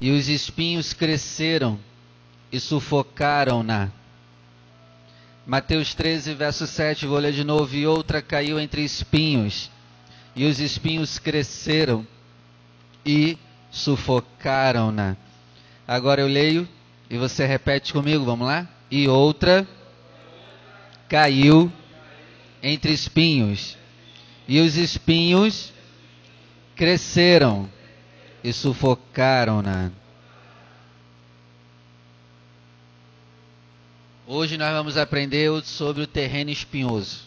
e os espinhos cresceram e sufocaram-na. Mateus 13, verso 7, vou ler de novo. E outra caiu entre espinhos, e os espinhos cresceram e sufocaram-na. Agora eu leio e você repete comigo, vamos lá? E outra caiu entre espinhos, e os espinhos cresceram e sufocaram-na. Hoje nós vamos aprender sobre o terreno espinhoso.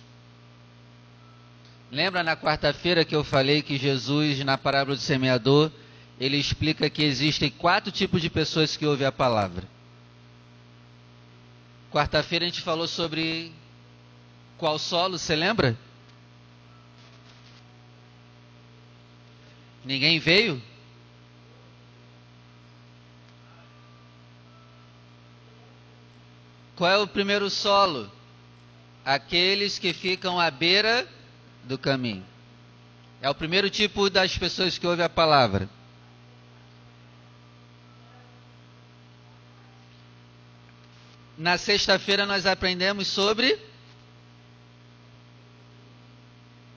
Lembra na quarta-feira que eu falei que Jesus, na parábola do semeador, ele explica que existem quatro tipos de pessoas que ouvem a palavra. Quarta-feira a gente falou sobre qual solo, você lembra? Ninguém veio? Qual é o primeiro solo? Aqueles que ficam à beira do caminho. É o primeiro tipo das pessoas que ouvem a palavra. Na sexta-feira nós aprendemos sobre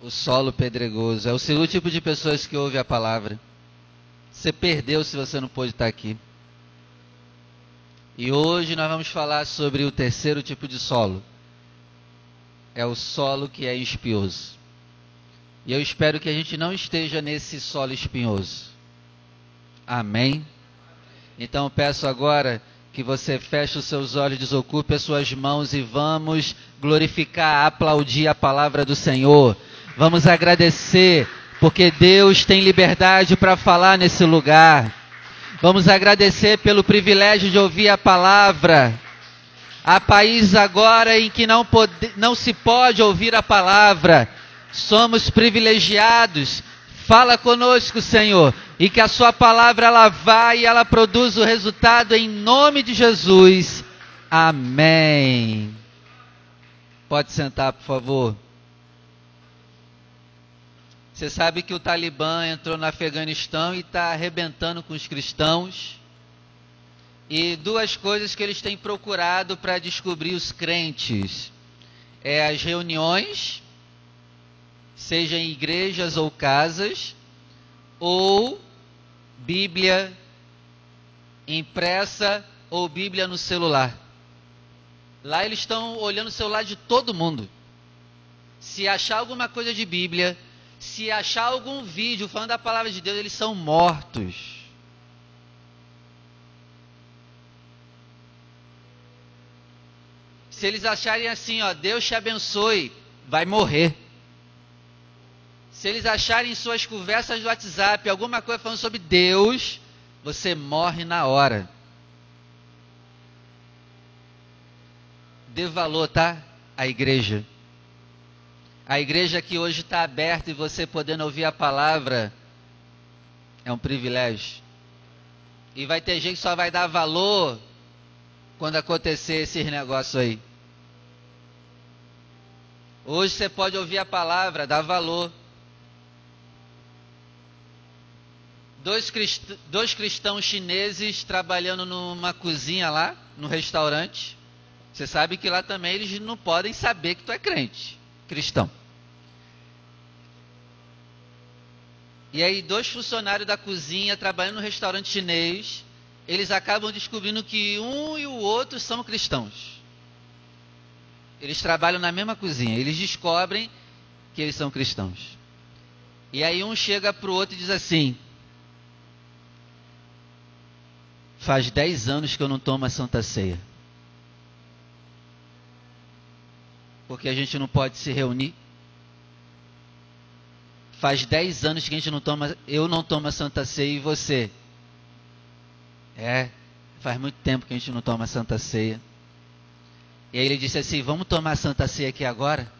o solo pedregoso. É o segundo tipo de pessoas que ouvem a palavra. Você perdeu se você não pôde estar aqui. E hoje nós vamos falar sobre o terceiro tipo de solo. É o solo que é espinhoso. E eu espero que a gente não esteja nesse solo espinhoso. Amém? Então peço agora que você feche os seus olhos, desocupe as suas mãos e vamos glorificar, aplaudir a palavra do Senhor. Vamos agradecer, porque Deus tem liberdade para falar nesse lugar. Vamos agradecer pelo privilégio de ouvir a palavra. Há países agora em que não, pode, não se pode ouvir a palavra. Somos privilegiados. Fala conosco, Senhor, e que a sua palavra ela vá e ela produza o resultado em nome de Jesus. Amém. Pode sentar, por favor. Você sabe que o Talibã entrou no Afeganistão e está arrebentando com os cristãos. E duas coisas que eles têm procurado para descobrir os crentes é as reuniões, seja em igrejas ou casas, ou Bíblia impressa ou Bíblia no celular. Lá eles estão olhando o celular de todo mundo. Se achar alguma coisa de Bíblia, se achar algum vídeo falando da palavra de Deus, eles são mortos. Se eles acharem assim, ó, Deus te abençoe, vai morrer. Se eles acharem em suas conversas do WhatsApp alguma coisa falando sobre Deus, você morre na hora. Dê valor, tá? A igreja. A igreja que hoje está aberta e você podendo ouvir a palavra é um privilégio. E vai ter gente que só vai dar valor quando acontecer esses negócios aí. Hoje você pode ouvir a palavra, dar valor. Dois, crist... dois cristãos chineses trabalhando numa cozinha lá, no restaurante. Você sabe que lá também eles não podem saber que tu é crente cristão. E aí, dois funcionários da cozinha trabalhando no restaurante chinês, eles acabam descobrindo que um e o outro são cristãos. Eles trabalham na mesma cozinha, eles descobrem que eles são cristãos. E aí, um chega para o outro e diz assim: Faz dez anos que eu não tomo a Santa Ceia. Porque a gente não pode se reunir. Faz dez anos que a gente não toma, eu não tomo a Santa Ceia e você. É, faz muito tempo que a gente não toma a Santa Ceia. E aí ele disse assim: Vamos tomar a Santa Ceia aqui agora?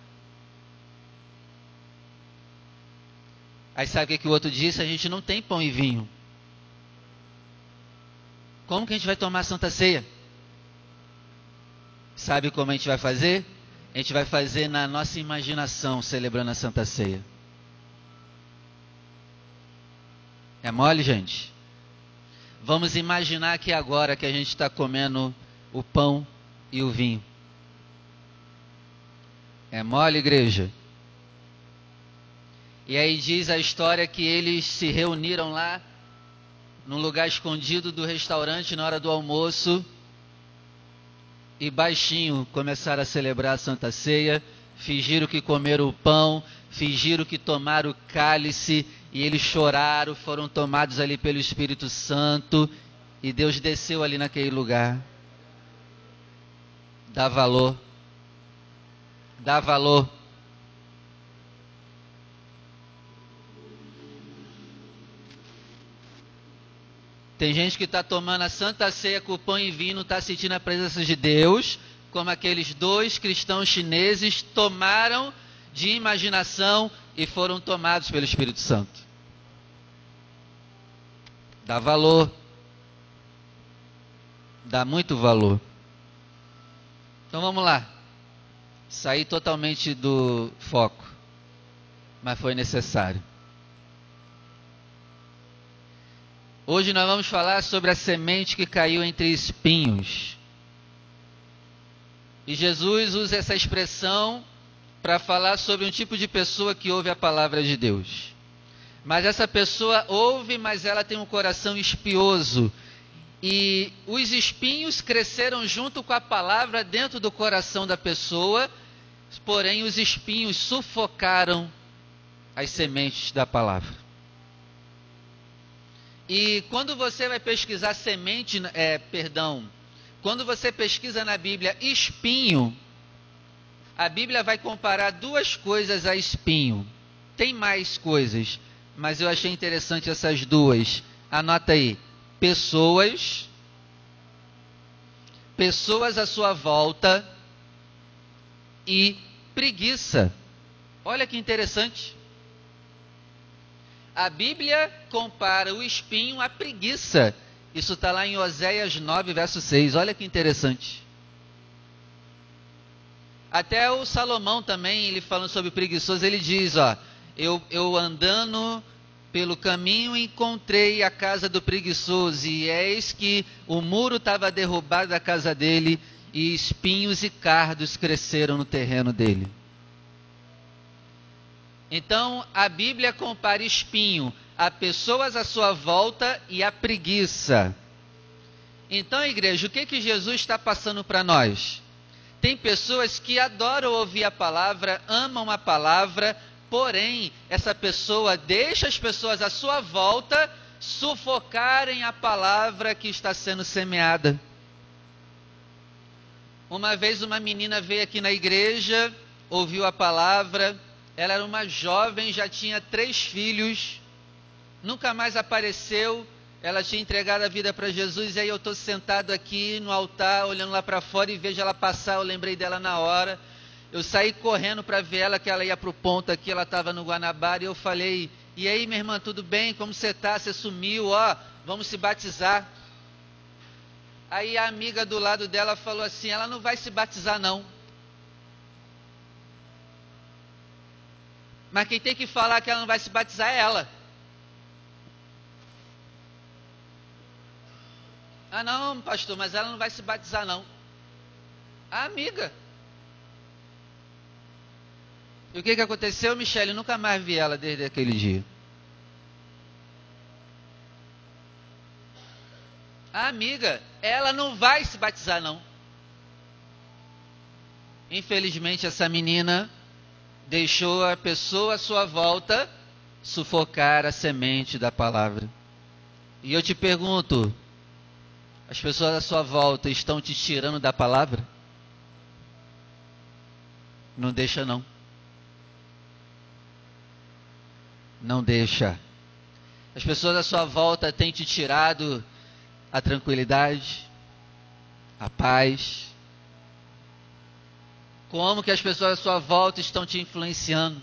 Aí sabe o que, que o outro disse? A gente não tem pão e vinho. Como que a gente vai tomar a Santa Ceia? Sabe como a gente vai fazer? A gente vai fazer na nossa imaginação celebrando a Santa Ceia. É mole, gente? Vamos imaginar que agora que a gente está comendo o pão e o vinho. É mole, igreja? E aí diz a história que eles se reuniram lá, num lugar escondido do restaurante, na hora do almoço, e baixinho começaram a celebrar a Santa Ceia, fingiram que comeram o pão, fingiram que tomaram o cálice, e eles choraram, foram tomados ali pelo Espírito Santo, e Deus desceu ali naquele lugar. Dá valor. Dá valor. Tem gente que está tomando a santa ceia com pão e vinho, está sentindo a presença de Deus, como aqueles dois cristãos chineses tomaram de imaginação e foram tomados pelo Espírito Santo. Dá valor. Dá muito valor. Então vamos lá. Saí totalmente do foco, mas foi necessário. Hoje nós vamos falar sobre a semente que caiu entre espinhos. E Jesus usa essa expressão para falar sobre um tipo de pessoa que ouve a palavra de Deus. Mas essa pessoa ouve, mas ela tem um coração espioso. E os espinhos cresceram junto com a palavra dentro do coração da pessoa, porém os espinhos sufocaram as sementes da palavra. E quando você vai pesquisar semente, é, perdão, quando você pesquisa na Bíblia espinho, a Bíblia vai comparar duas coisas a espinho. Tem mais coisas, mas eu achei interessante essas duas. Anota aí: pessoas, pessoas à sua volta e preguiça. Olha que interessante. A Bíblia compara o espinho à preguiça. Isso está lá em Oséias 9, verso 6. Olha que interessante. Até o Salomão também, ele falando sobre preguiçoso, ele diz, ó, eu, eu andando pelo caminho encontrei a casa do preguiçoso, e eis que o muro estava derrubado da casa dele, e espinhos e cardos cresceram no terreno dele. Então, a Bíblia compara espinho a pessoas à sua volta e a preguiça. Então, igreja, o que, que Jesus está passando para nós? Tem pessoas que adoram ouvir a palavra, amam a palavra, porém, essa pessoa deixa as pessoas à sua volta sufocarem a palavra que está sendo semeada. Uma vez uma menina veio aqui na igreja, ouviu a palavra, ela era uma jovem, já tinha três filhos, nunca mais apareceu. Ela tinha entregado a vida para Jesus, e aí eu estou sentado aqui no altar, olhando lá para fora e vejo ela passar. Eu lembrei dela na hora. Eu saí correndo para ver ela, que ela ia para o ponto aqui, ela estava no Guanabara, e eu falei: E aí, minha irmã, tudo bem? Como você está? Você sumiu? Ó, vamos se batizar. Aí a amiga do lado dela falou assim: Ela não vai se batizar, não. Mas quem tem que falar que ela não vai se batizar é ela. Ah, não, pastor, mas ela não vai se batizar, não. A amiga. E o que, que aconteceu, Michele? Nunca mais vi ela desde aquele dia. A amiga, ela não vai se batizar, não. Infelizmente, essa menina deixou a pessoa à sua volta sufocar a semente da palavra. E eu te pergunto: as pessoas à sua volta estão te tirando da palavra? Não deixa, não. Não deixa. As pessoas à sua volta têm te tirado a tranquilidade, a paz, como que as pessoas à sua volta estão te influenciando?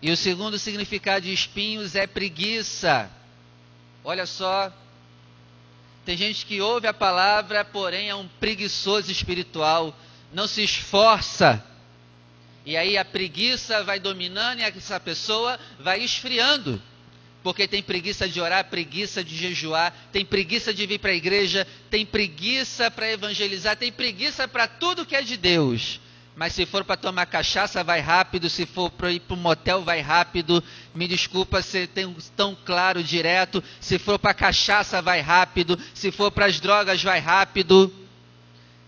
E o segundo significado de espinhos é preguiça. Olha só. Tem gente que ouve a palavra, porém é um preguiçoso espiritual, não se esforça. E aí a preguiça vai dominando e essa pessoa vai esfriando. Porque tem preguiça de orar, preguiça de jejuar, tem preguiça de vir para a igreja, tem preguiça para evangelizar, tem preguiça para tudo que é de Deus. Mas se for para tomar cachaça, vai rápido. Se for para ir para um motel, vai rápido. Me desculpa ser tão claro, direto. Se for para cachaça, vai rápido. Se for para as drogas, vai rápido.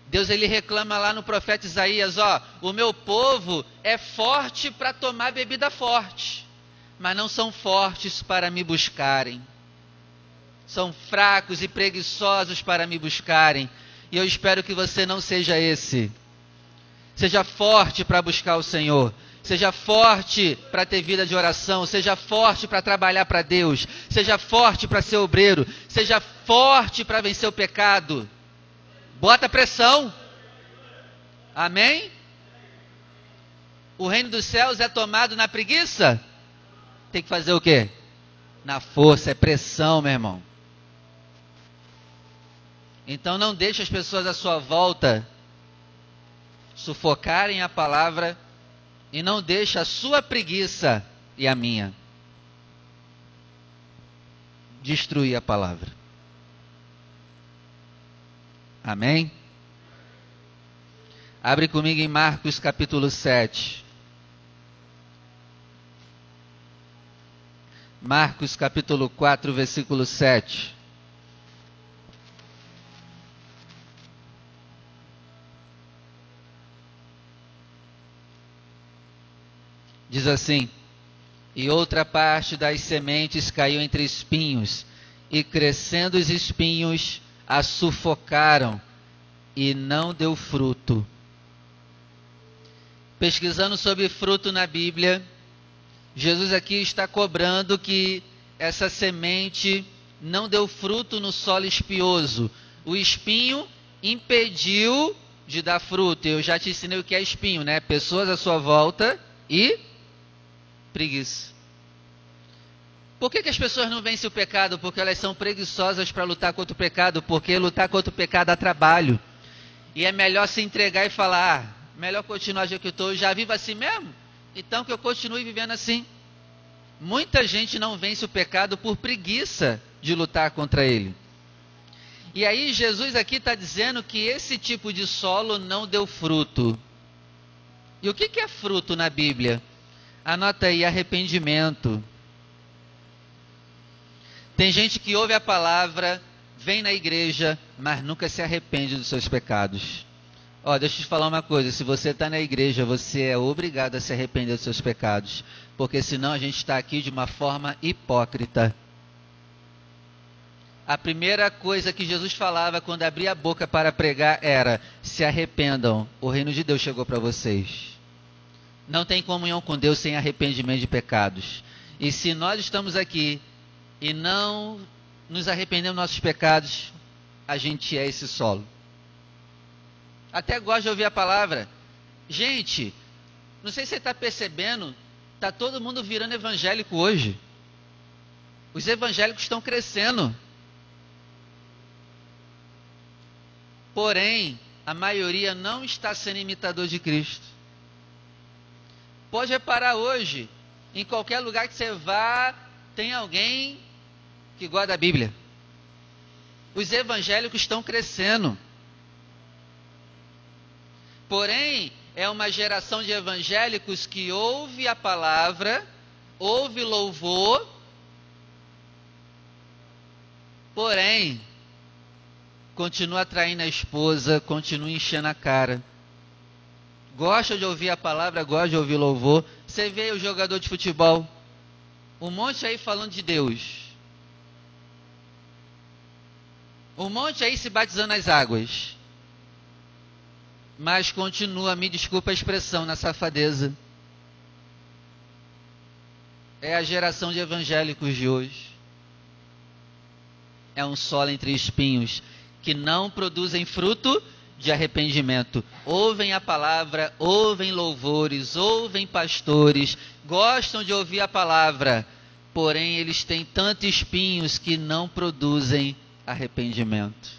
Deus ele reclama lá no profeta Isaías, ó, o meu povo é forte para tomar bebida forte, mas não são fortes para me buscarem. São fracos e preguiçosos para me buscarem. E eu espero que você não seja esse. Seja forte para buscar o Senhor. Seja forte para ter vida de oração. Seja forte para trabalhar para Deus. Seja forte para ser obreiro. Seja forte para vencer o pecado. Bota pressão. Amém? O reino dos céus é tomado na preguiça? Tem que fazer o quê? Na força, é pressão, meu irmão. Então não deixe as pessoas à sua volta sufocarem a palavra e não deixe a sua preguiça e a minha destruir a palavra. Amém? Abre comigo em Marcos capítulo 7. Marcos capítulo 4, versículo 7. Diz assim: E outra parte das sementes caiu entre espinhos, e crescendo os espinhos, a sufocaram e não deu fruto. Pesquisando sobre fruto na Bíblia, Jesus aqui está cobrando que essa semente não deu fruto no solo espinhoso. O espinho impediu de dar fruto. Eu já te ensinei o que é espinho, né? Pessoas à sua volta e preguiça. Por que, que as pessoas não vencem o pecado? Porque elas são preguiçosas para lutar contra o pecado, porque lutar contra o pecado dá trabalho. E é melhor se entregar e falar, ah, melhor continuar do que eu estou, já vivo assim mesmo? Então que eu continue vivendo assim. Muita gente não vence o pecado por preguiça de lutar contra ele. E aí Jesus aqui está dizendo que esse tipo de solo não deu fruto. E o que, que é fruto na Bíblia? Anota aí, arrependimento. Tem gente que ouve a palavra, vem na igreja, mas nunca se arrepende dos seus pecados. Ó, deixa eu te falar uma coisa: se você está na igreja, você é obrigado a se arrepender dos seus pecados, porque senão a gente está aqui de uma forma hipócrita. A primeira coisa que Jesus falava quando abria a boca para pregar era: se arrependam, o reino de Deus chegou para vocês. Não tem comunhão com Deus sem arrependimento de pecados. E se nós estamos aqui e não nos arrependemos dos nossos pecados, a gente é esse solo. Até gosto de ouvir a palavra. Gente, não sei se você está percebendo, está todo mundo virando evangélico hoje. Os evangélicos estão crescendo. Porém, a maioria não está sendo imitador de Cristo. Pode reparar hoje, em qualquer lugar que você vá, tem alguém que guarda a Bíblia. Os evangélicos estão crescendo. Porém, é uma geração de evangélicos que ouve a palavra, ouve louvor, porém, continua traindo a esposa, continua enchendo a cara. Gosta de ouvir a palavra, gosta de ouvir louvor. Você vê o jogador de futebol, um monte aí falando de Deus. Um monte aí se batizando nas águas. Mas continua, me desculpa a expressão, na safadeza. É a geração de evangélicos de hoje. É um solo entre espinhos que não produzem fruto de arrependimento. Ouvem a palavra, ouvem louvores, ouvem pastores, gostam de ouvir a palavra, porém eles têm tantos espinhos que não produzem arrependimento.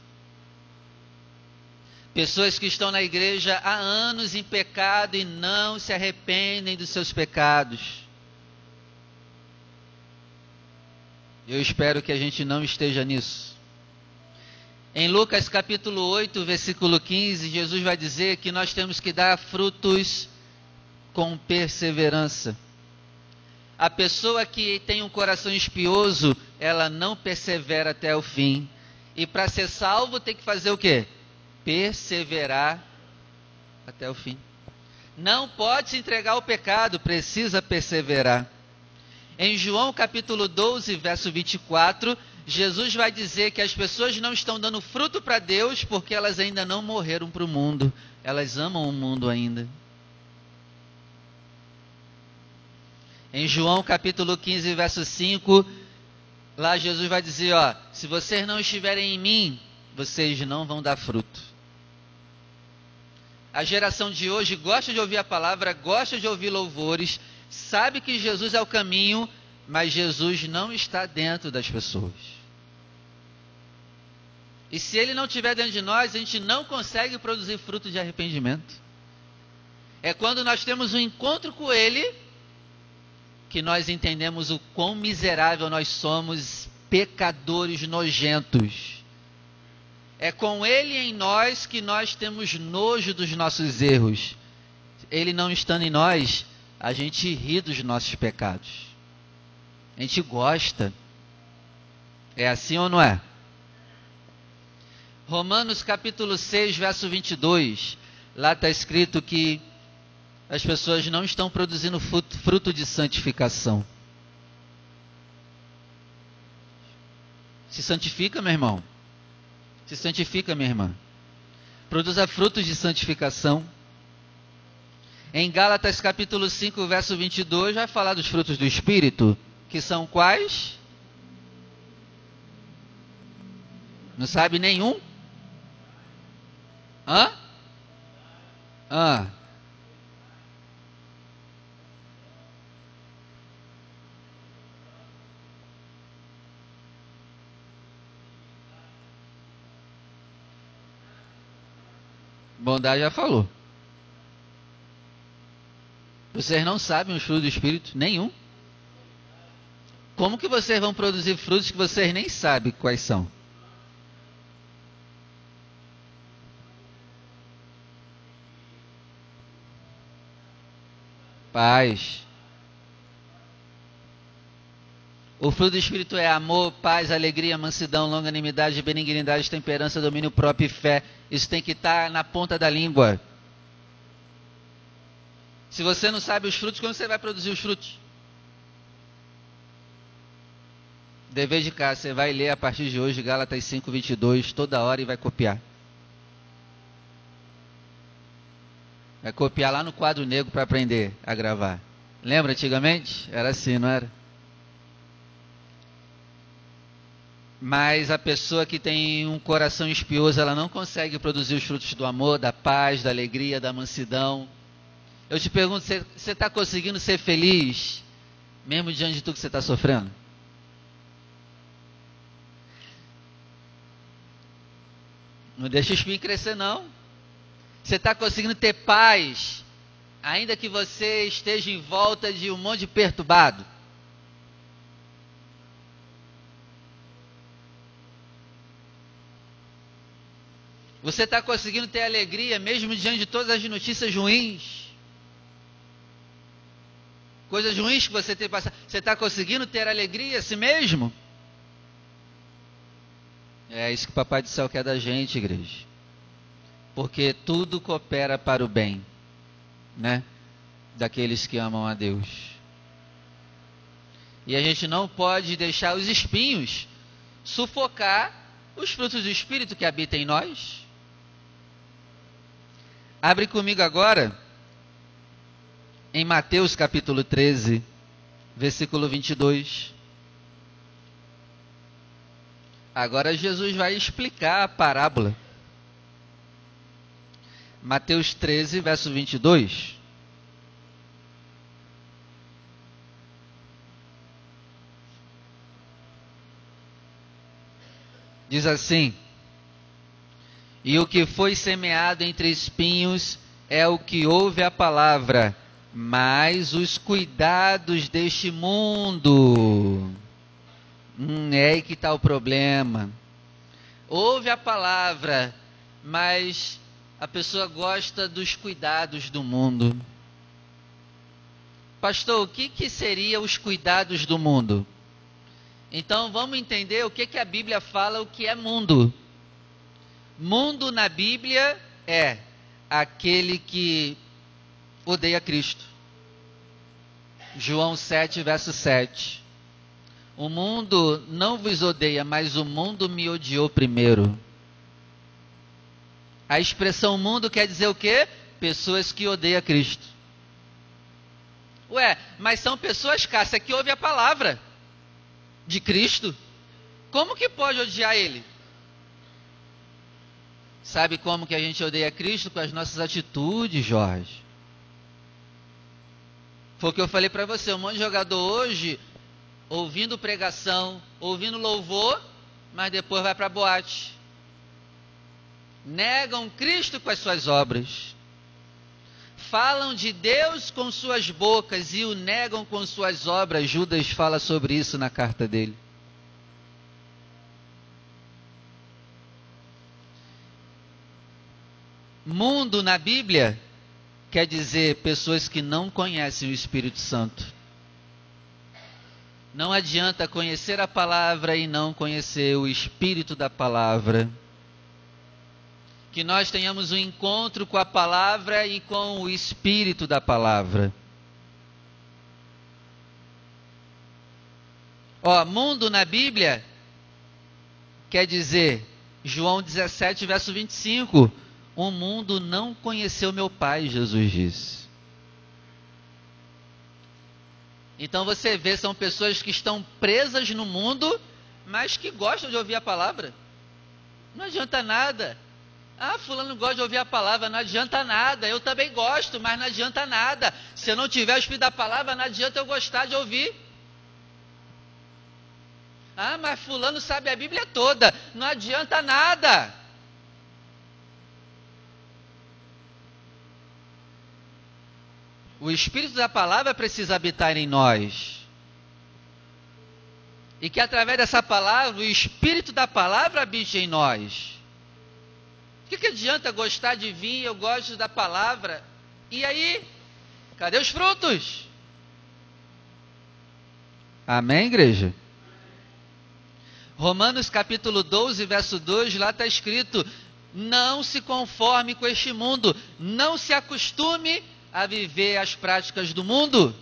Pessoas que estão na igreja há anos em pecado e não se arrependem dos seus pecados. Eu espero que a gente não esteja nisso. Em Lucas capítulo 8, versículo 15, Jesus vai dizer que nós temos que dar frutos com perseverança. A pessoa que tem um coração espioso, ela não persevera até o fim. E para ser salvo tem que fazer o quê? Perseverar até o fim. Não pode se entregar ao pecado, precisa perseverar. Em João capítulo 12, verso 24, Jesus vai dizer que as pessoas não estão dando fruto para Deus porque elas ainda não morreram para o mundo. Elas amam o mundo ainda. Em João capítulo 15, verso 5, lá Jesus vai dizer, ó, se vocês não estiverem em mim, vocês não vão dar fruto. A geração de hoje gosta de ouvir a palavra, gosta de ouvir louvores, sabe que Jesus é o caminho, mas Jesus não está dentro das pessoas. E se ele não estiver dentro de nós, a gente não consegue produzir fruto de arrependimento. É quando nós temos um encontro com ele que nós entendemos o quão miserável nós somos, pecadores nojentos. É com ele em nós que nós temos nojo dos nossos erros. Ele não estando em nós, a gente ri dos nossos pecados. A gente gosta. É assim ou não é? Romanos capítulo 6, verso 22. Lá está escrito que as pessoas não estão produzindo fruto, de santificação. Se santifica, meu irmão. Se santifica, minha irmã. Produza frutos de santificação. Em Gálatas capítulo 5, verso 22, vai falar dos frutos do Espírito, que são quais? Não sabe nenhum? Hã? Hã? Bondade já falou. Vocês não sabem os frutos do Espírito? Nenhum. Como que vocês vão produzir frutos que vocês nem sabem quais são? Paz. O fruto do Espírito é amor, paz, alegria, mansidão, longanimidade, benignidade, temperança, domínio próprio e fé. Isso tem que estar na ponta da língua. Se você não sabe os frutos, como você vai produzir os frutos? Dever de casa, você vai ler a partir de hoje Gálatas 5, 22, toda hora e vai copiar. Vai copiar lá no quadro negro para aprender a gravar. Lembra antigamente? Era assim, não era? Mas a pessoa que tem um coração espioso, ela não consegue produzir os frutos do amor, da paz, da alegria, da mansidão. Eu te pergunto, você está conseguindo ser feliz, mesmo diante de tudo que você está sofrendo? Não deixa o espinho crescer, não. Você está conseguindo ter paz, ainda que você esteja em volta de um monte de perturbado. Você está conseguindo ter alegria mesmo diante de todas as notícias ruins? Coisas ruins que você tem passado. Você está conseguindo ter alegria a si mesmo? É isso que o Papai do Céu quer da gente, igreja. Porque tudo coopera para o bem, né? Daqueles que amam a Deus. E a gente não pode deixar os espinhos sufocar os frutos do Espírito que habitam em nós. Abre comigo agora em Mateus capítulo 13, versículo 22. Agora Jesus vai explicar a parábola. Mateus 13, verso 22. Diz assim: E o que foi semeado entre espinhos é o que ouve a palavra, mas os cuidados deste mundo. Hum, é aí que está o problema. Ouve a palavra, mas a pessoa gosta dos cuidados do mundo. Pastor, o que, que seria os cuidados do mundo? Então vamos entender o que, que a Bíblia fala, o que é mundo. Mundo na Bíblia é aquele que odeia Cristo. João 7, verso 7. O mundo não vos odeia, mas o mundo me odiou primeiro. A expressão mundo quer dizer o quê? Pessoas que odeiam Cristo. Ué, mas são pessoas, Cássia, que ouvem a palavra de Cristo. Como que pode odiar Ele? Sabe como que a gente odeia Cristo? Com as nossas atitudes, Jorge. Foi o que eu falei para você. Um monte de jogador hoje, ouvindo pregação, ouvindo louvor, mas depois vai para boate. Negam Cristo com as suas obras. Falam de Deus com suas bocas e o negam com suas obras. Judas fala sobre isso na carta dele. Mundo na Bíblia quer dizer pessoas que não conhecem o Espírito Santo. Não adianta conhecer a palavra e não conhecer o Espírito da palavra. Que nós tenhamos um encontro com a palavra e com o Espírito da palavra. Ó, mundo na Bíblia quer dizer, João 17, verso 25 o mundo não conheceu meu Pai, Jesus disse. Então você vê, são pessoas que estão presas no mundo, mas que gostam de ouvir a palavra. Não adianta nada. Ah, fulano gosta de ouvir a palavra, não adianta nada. Eu também gosto, mas não adianta nada. Se eu não tiver o espírito da palavra, não adianta eu gostar de ouvir. Ah, mas fulano sabe a Bíblia toda. Não adianta nada. O Espírito da palavra precisa habitar em nós. E que através dessa palavra, o Espírito da palavra habite em nós. O que, que adianta gostar de vinho, eu gosto da palavra? E aí, cadê os frutos? Amém, igreja? Romanos capítulo 12, verso 2, lá está escrito: Não se conforme com este mundo, não se acostume a viver as práticas do mundo,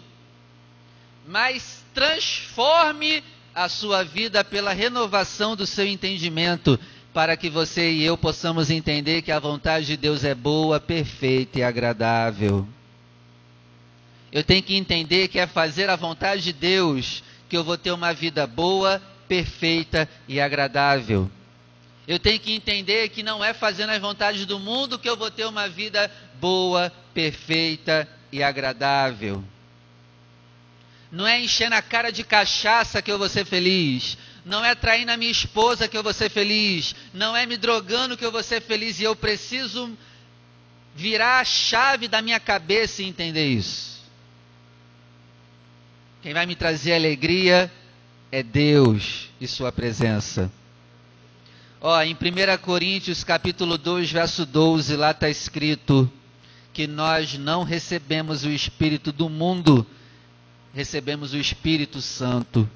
mas transforme a sua vida pela renovação do seu entendimento, para que você e eu possamos entender que a vontade de Deus é boa, perfeita e agradável. Eu tenho que entender que é fazer a vontade de Deus que eu vou ter uma vida boa, perfeita e agradável. Eu tenho que entender que não é fazendo as vontades do mundo que eu vou ter uma vida boa, perfeita e agradável. Não é enchendo a cara de cachaça que eu vou ser feliz. Não é traindo a minha esposa que eu vou ser feliz. Não é me drogando que eu vou ser feliz. E eu preciso virar a chave da minha cabeça e entender isso. Quem vai me trazer alegria é Deus e Sua presença. Ó, em 1 Coríntios capítulo 2, verso 12, lá está escrito: que nós não recebemos o Espírito do mundo, recebemos o Espírito Santo.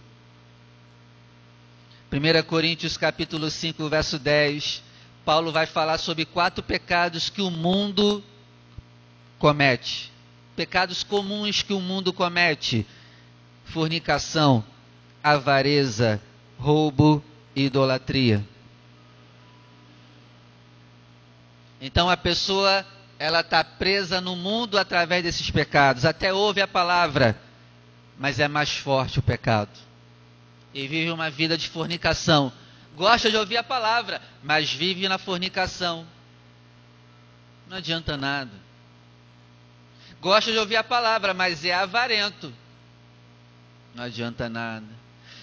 1 Coríntios capítulo 5, verso 10, Paulo vai falar sobre quatro pecados que o mundo comete. Pecados comuns que o mundo comete: fornicação, avareza, roubo e idolatria. Então a pessoa ela está presa no mundo através desses pecados. Até ouve a palavra, mas é mais forte o pecado. E vive uma vida de fornicação. Gosta de ouvir a palavra, mas vive na fornicação. Não adianta nada. Gosta de ouvir a palavra, mas é avarento. Não adianta nada.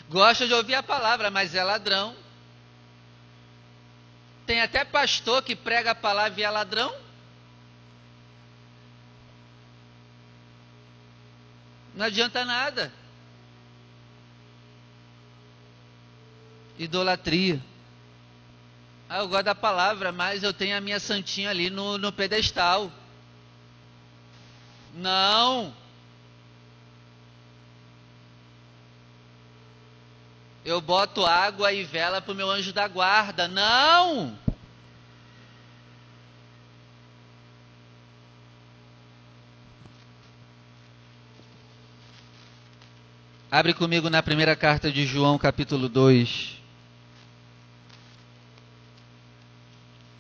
Gosta de ouvir a palavra, mas é ladrão. tem até pastor que prega a palavra e é ladrão. Não adianta nada. Idolatria. Ah, eu gosto da palavra, mas eu tenho a minha santinha ali no, no pedestal. Não. Eu boto água e vela para o meu anjo da guarda. Não! Abre comigo na primeira carta de João, capítulo 2.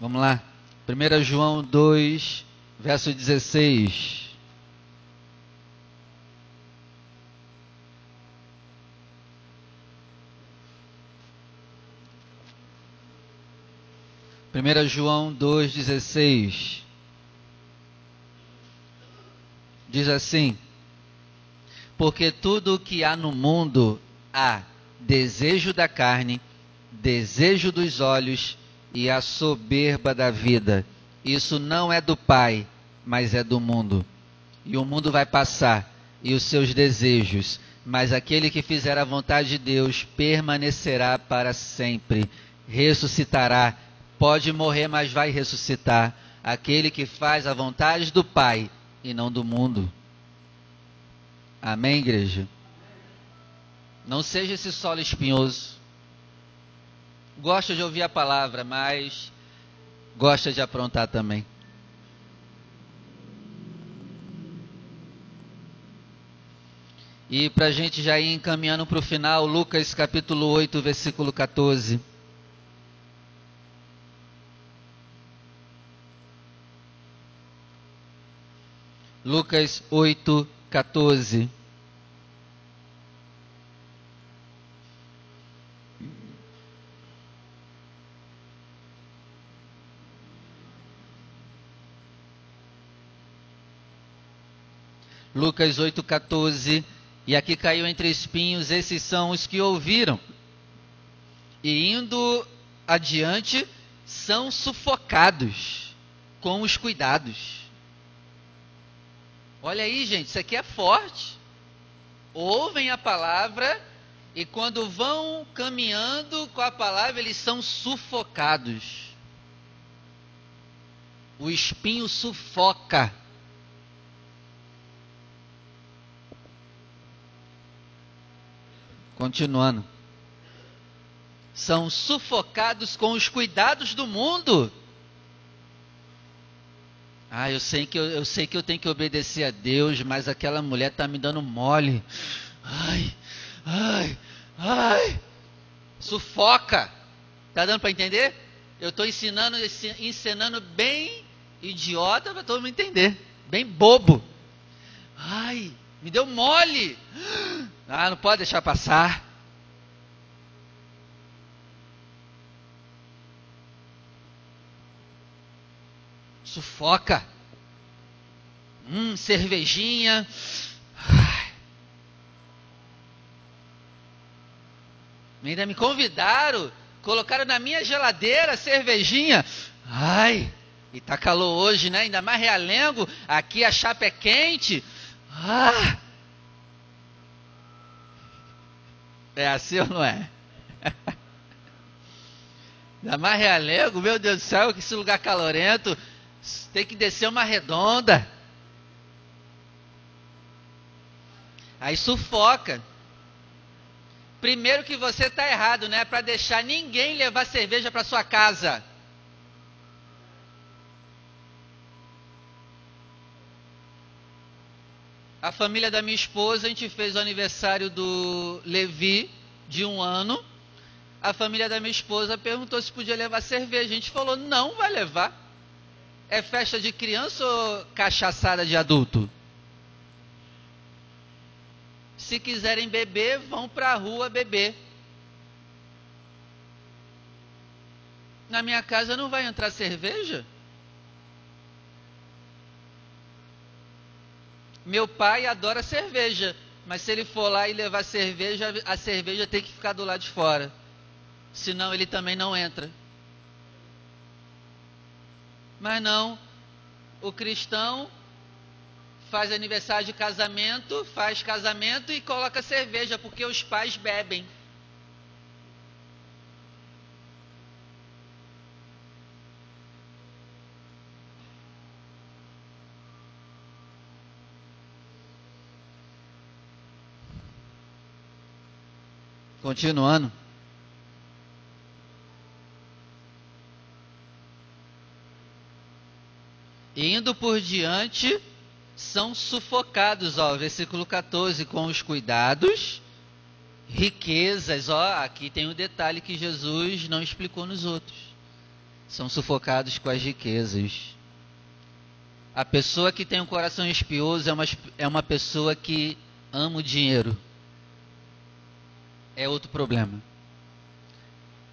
Vamos lá. 1 João 2, verso 16. Primeira João 2,16 diz assim: Porque tudo o que há no mundo há desejo da carne, desejo dos olhos e a soberba da vida. Isso não é do Pai, mas é do mundo. E o mundo vai passar, e os seus desejos, mas aquele que fizer a vontade de Deus permanecerá para sempre, ressuscitará. Pode morrer, mas vai ressuscitar. Aquele que faz a vontade do Pai e não do mundo. Amém, igreja? Não seja esse solo espinhoso gosta de ouvir a palavra, mas gosta de aprontar também. E para a gente já ir encaminhando para o final, Lucas capítulo 8, versículo 14. Lucas 8, 14. Lucas 8,14. E aqui caiu entre espinhos, esses são os que ouviram. E indo adiante, são sufocados com os cuidados. Olha aí, gente, isso aqui é forte. Ouvem a palavra e quando vão caminhando com a palavra, eles são sufocados. O espinho sufoca. Continuando. São sufocados com os cuidados do mundo. Ah, eu sei que eu, eu sei que eu tenho que obedecer a Deus, mas aquela mulher está me dando mole. Ai, ai, ai. Sufoca. Tá dando para entender? Eu estou ensinando, ensinando bem idiota para todo mundo entender. Bem bobo. Ai, me deu mole. Ah, não pode deixar passar. Sufoca. Hum, cervejinha. Ai. Ainda me convidaram, colocaram na minha geladeira cervejinha. Ai, e tá calor hoje, né? Ainda mais realengo. Aqui a chapa é quente. Ah! É assim ou não é? Ainda mais realengo, meu Deus do céu, que esse lugar calorento, tem que descer uma redonda. Aí sufoca. Primeiro que você está errado, né? Para deixar ninguém levar cerveja para sua casa. A família da minha esposa, a gente fez o aniversário do Levi, de um ano. A família da minha esposa perguntou se podia levar cerveja. A gente falou, não vai levar. É festa de criança ou cachaçada de adulto? Se quiserem beber, vão para a rua beber. Na minha casa não vai entrar cerveja? Meu pai adora cerveja, mas se ele for lá e levar cerveja, a cerveja tem que ficar do lado de fora. Senão ele também não entra. Mas não, o cristão faz aniversário de casamento, faz casamento e coloca cerveja porque os pais bebem. Continuando. Indo por diante, são sufocados, ó, versículo 14, com os cuidados, riquezas, ó, aqui tem um detalhe que Jesus não explicou nos outros. São sufocados com as riquezas. A pessoa que tem um coração espioso é uma, é uma pessoa que ama o dinheiro. É outro problema.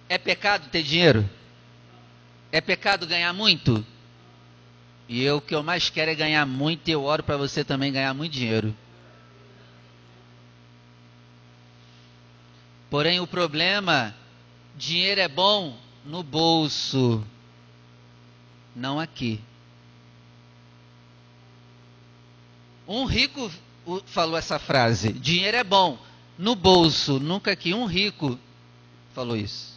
É pecado ter dinheiro? É pecado ganhar muito? E eu, o que eu mais quero é ganhar muito e eu oro para você também ganhar muito dinheiro. Porém, o problema, dinheiro é bom no bolso, não aqui. Um rico falou essa frase: dinheiro é bom no bolso, nunca aqui. Um rico falou isso.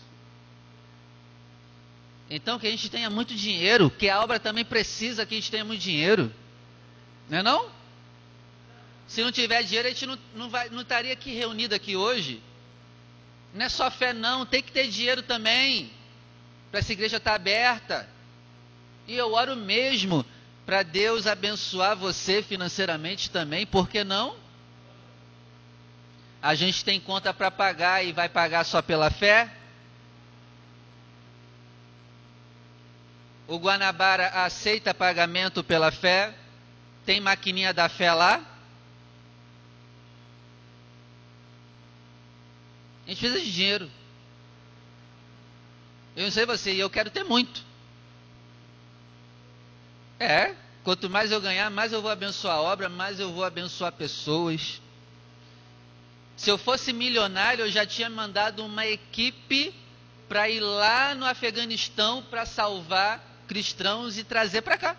Então que a gente tenha muito dinheiro, que a obra também precisa que a gente tenha muito dinheiro. Não é não? Se não tiver dinheiro, a gente não, não, vai, não estaria aqui reunido aqui hoje. Não é só fé não, tem que ter dinheiro também. Para essa igreja estar aberta. E eu oro mesmo para Deus abençoar você financeiramente também, por que não? A gente tem conta para pagar e vai pagar só pela fé? O Guanabara aceita pagamento pela fé? Tem maquininha da fé lá? A gente precisa de dinheiro. Eu não sei você, eu quero ter muito. É, quanto mais eu ganhar, mais eu vou abençoar a obra, mais eu vou abençoar pessoas. Se eu fosse milionário, eu já tinha mandado uma equipe para ir lá no Afeganistão para salvar cristãos e trazer para cá.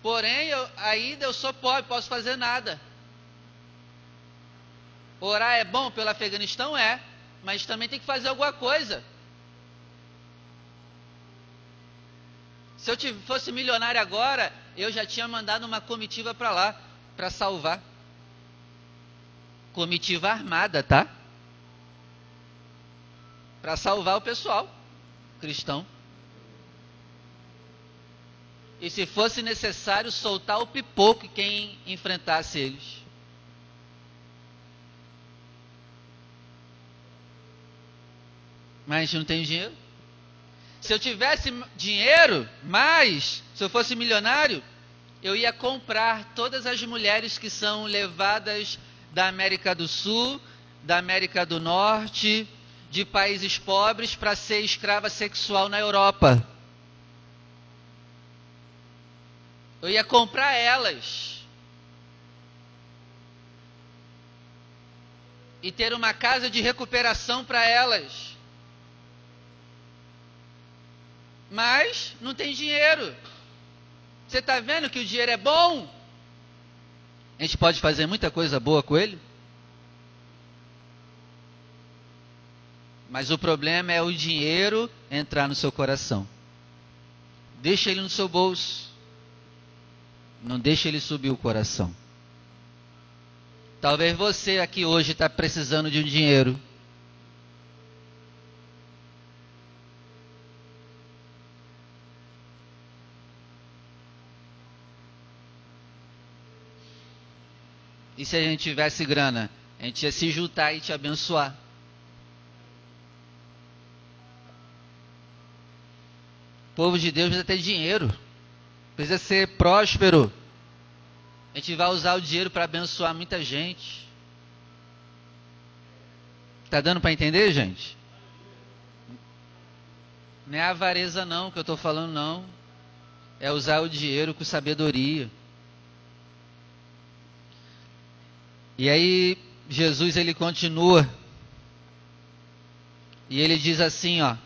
Porém, eu, ainda eu sou pobre, posso fazer nada. Orar é bom pelo Afeganistão? É. Mas também tem que fazer alguma coisa. Se eu fosse milionário agora, eu já tinha mandado uma comitiva para lá, para salvar. Comitiva armada, tá? Para salvar o pessoal cristão e se fosse necessário soltar o pipoco quem enfrentasse eles. Mas não tem dinheiro. Se eu tivesse dinheiro, mais, se eu fosse milionário, eu ia comprar todas as mulheres que são levadas da América do Sul, da América do Norte, de países pobres para ser escrava sexual na Europa. Eu ia comprar elas. E ter uma casa de recuperação para elas. Mas não tem dinheiro. Você está vendo que o dinheiro é bom? A gente pode fazer muita coisa boa com ele. Mas o problema é o dinheiro entrar no seu coração. Deixa ele no seu bolso. Não deixe ele subir o coração. Talvez você aqui hoje está precisando de um dinheiro. E se a gente tivesse grana, a gente ia se juntar e te abençoar. O povo de Deus precisa ter dinheiro precisa ser próspero. A gente vai usar o dinheiro para abençoar muita gente. Tá dando para entender, gente? Não é avareza não que eu estou falando não. É usar o dinheiro com sabedoria. E aí Jesus ele continua. E ele diz assim, ó: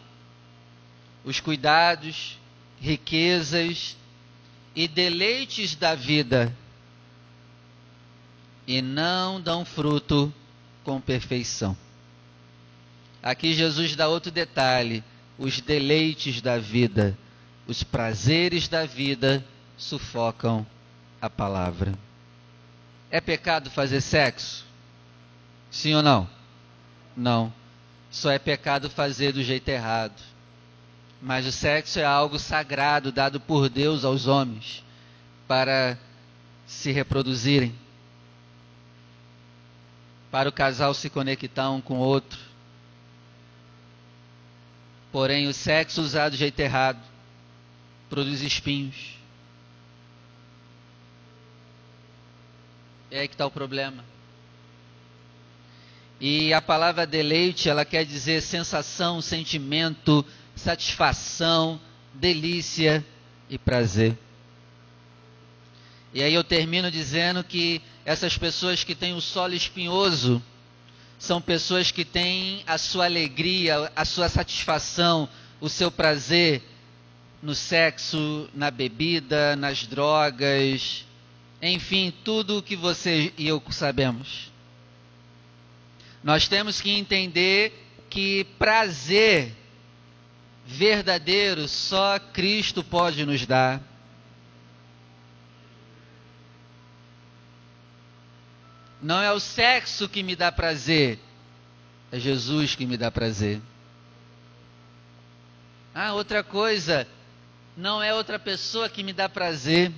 Os cuidados riquezas e deleites da vida e não dão fruto com perfeição. Aqui Jesus dá outro detalhe: os deleites da vida, os prazeres da vida sufocam a palavra. É pecado fazer sexo? Sim ou não? Não. Só é pecado fazer do jeito errado. Mas o sexo é algo sagrado dado por Deus aos homens para se reproduzirem, para o casal se conectar um com o outro. Porém, o sexo usado do jeito errado produz espinhos. É aí que está o problema. E a palavra deleite, ela quer dizer sensação, sentimento, satisfação, delícia e prazer. E aí eu termino dizendo que essas pessoas que têm o solo espinhoso são pessoas que têm a sua alegria, a sua satisfação, o seu prazer no sexo, na bebida, nas drogas, enfim, tudo o que você e eu sabemos. Nós temos que entender que prazer verdadeiro só Cristo pode nos dar. Não é o sexo que me dá prazer, é Jesus que me dá prazer. Ah, outra coisa, não é outra pessoa que me dá prazer.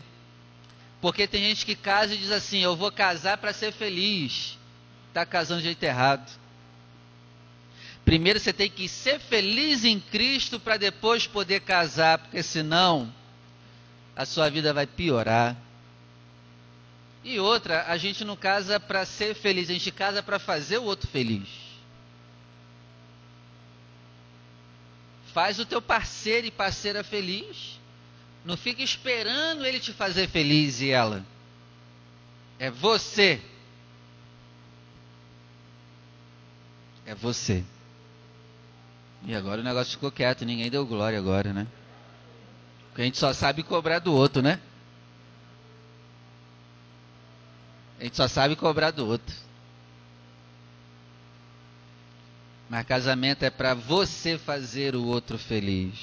Porque tem gente que casa e diz assim: Eu vou casar para ser feliz. Está casando de jeito errado. Primeiro você tem que ser feliz em Cristo para depois poder casar, porque senão a sua vida vai piorar. E outra, a gente não casa para ser feliz, a gente casa para fazer o outro feliz. Faz o teu parceiro e parceira feliz. Não fica esperando ele te fazer feliz e ela. É você. É você. E agora o negócio ficou quieto, ninguém deu glória agora, né? Porque a gente só sabe cobrar do outro, né? A gente só sabe cobrar do outro. Mas casamento é para você fazer o outro feliz.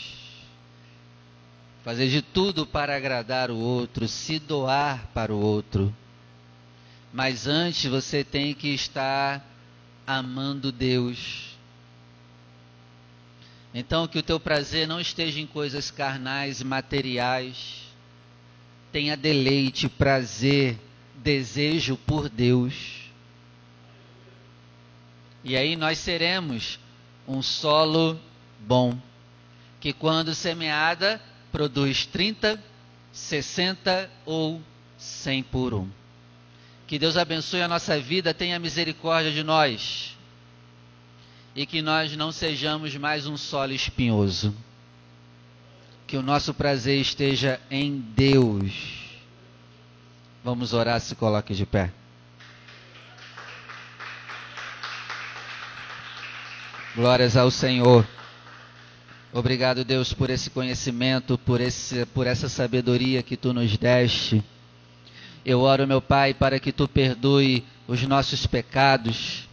Fazer de tudo para agradar o outro, se doar para o outro. Mas antes você tem que estar amando Deus então, que o teu prazer não esteja em coisas carnais e materiais. Tenha deleite, prazer, desejo por Deus. E aí nós seremos um solo bom, que quando semeada produz 30, 60 ou 100 por um. Que Deus abençoe a nossa vida, tenha misericórdia de nós e que nós não sejamos mais um solo espinhoso. Que o nosso prazer esteja em Deus. Vamos orar, se coloque de pé. Glórias ao Senhor. Obrigado, Deus, por esse conhecimento, por, esse, por essa sabedoria que tu nos deste. Eu oro, meu Pai, para que tu perdoe os nossos pecados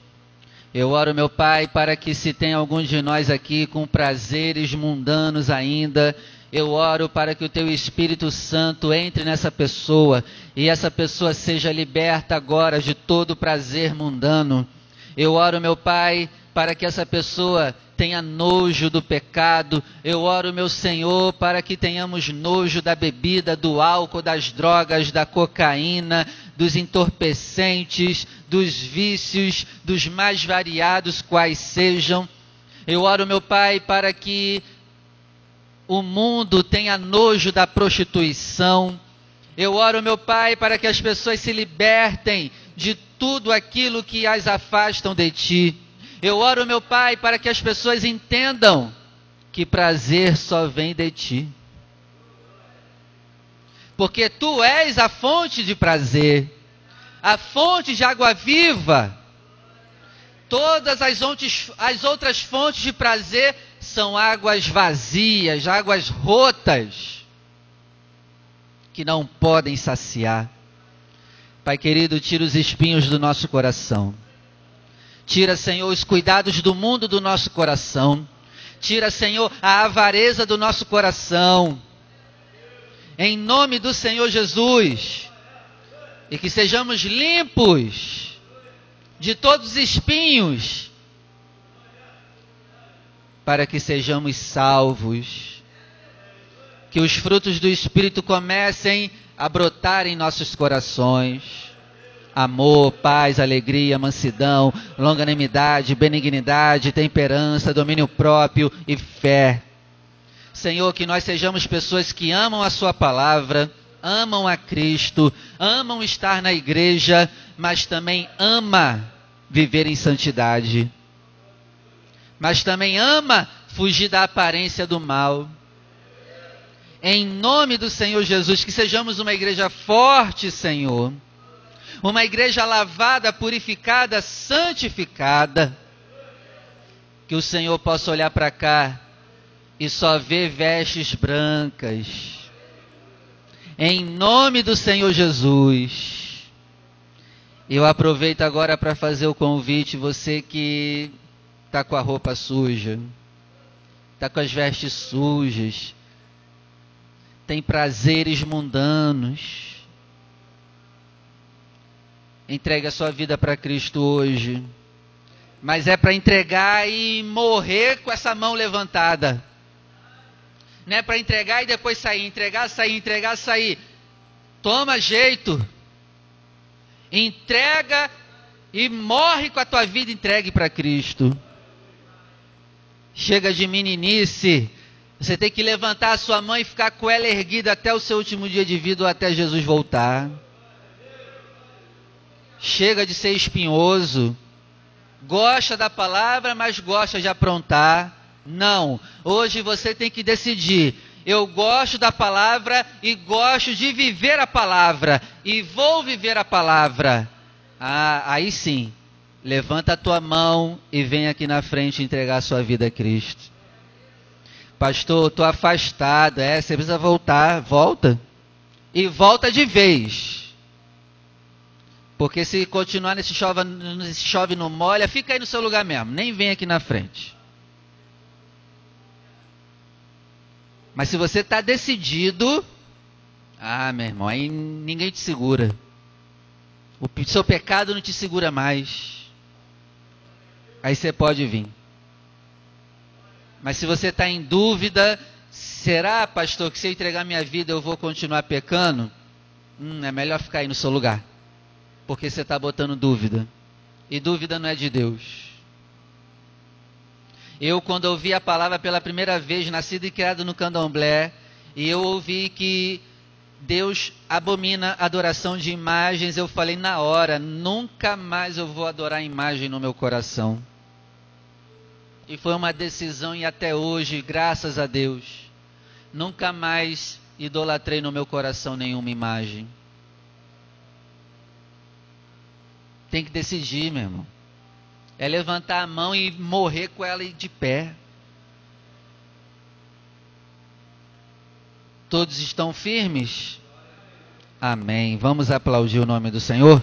eu oro, meu Pai, para que se tem alguns de nós aqui com prazeres mundanos ainda, eu oro para que o Teu Espírito Santo entre nessa pessoa e essa pessoa seja liberta agora de todo prazer mundano. Eu oro, meu Pai, para que essa pessoa tenha nojo do pecado. Eu oro, meu Senhor, para que tenhamos nojo da bebida, do álcool, das drogas, da cocaína, dos entorpecentes, dos vícios, dos mais variados quais sejam. Eu oro, meu Pai, para que o mundo tenha nojo da prostituição. Eu oro, meu Pai, para que as pessoas se libertem de tudo aquilo que as afastam de Ti. Eu oro, meu Pai, para que as pessoas entendam que prazer só vem de Ti porque tu és a fonte de prazer, a fonte de água viva. Todas as, as outras fontes de prazer são águas vazias, águas rotas. que não podem saciar. Pai querido, tira os espinhos do nosso coração. Tira, Senhor, os cuidados do mundo do nosso coração. Tira, Senhor, a avareza do nosso coração. Em nome do Senhor Jesus. E que sejamos limpos de todos os espinhos. Para que sejamos salvos. Que os frutos do Espírito comecem a brotar em nossos corações amor, paz, alegria, mansidão, longanimidade, benignidade, temperança, domínio próprio e fé. Senhor, que nós sejamos pessoas que amam a Sua palavra, amam a Cristo, amam estar na igreja, mas também ama viver em santidade. Mas também ama fugir da aparência do mal. Em nome do Senhor Jesus, que sejamos uma igreja forte, Senhor uma igreja lavada, purificada, santificada. Que o Senhor possa olhar para cá e só ver vestes brancas. Em nome do Senhor Jesus. Eu aproveito agora para fazer o convite, você que está com a roupa suja, está com as vestes sujas, tem prazeres mundanos entregue a sua vida para Cristo hoje. Mas é para entregar e morrer com essa mão levantada. Não é para entregar e depois sair, entregar, sair, entregar, sair. Toma jeito. Entrega e morre com a tua vida entregue para Cristo. Chega de meninice. Você tem que levantar a sua mão e ficar com ela erguida até o seu último dia de vida ou até Jesus voltar. Chega de ser espinhoso. Gosta da palavra, mas gosta de aprontar. Não. Hoje você tem que decidir. Eu gosto da palavra e gosto de viver a palavra. E vou viver a palavra. Ah, aí sim. Levanta a tua mão e vem aqui na frente entregar a sua vida a Cristo. Pastor, estou afastado. É, você precisa voltar. Volta. E volta de vez. Porque se continuar nesse chove, nesse chove não molha, fica aí no seu lugar mesmo, nem vem aqui na frente. Mas se você está decidido, ah, meu irmão, aí ninguém te segura. O seu pecado não te segura mais. Aí você pode vir. Mas se você está em dúvida, será, pastor, que se eu entregar minha vida eu vou continuar pecando? Hum, é melhor ficar aí no seu lugar porque você está botando dúvida. E dúvida não é de Deus. Eu, quando ouvi a palavra pela primeira vez, nascido e criado no candomblé, e eu ouvi que Deus abomina a adoração de imagens, eu falei na hora: nunca mais eu vou adorar imagem no meu coração. E foi uma decisão, e até hoje, graças a Deus, nunca mais idolatrei no meu coração nenhuma imagem. Tem que decidir, meu irmão. É levantar a mão e morrer com ela de pé. Todos estão firmes? Amém. Vamos aplaudir o nome do Senhor.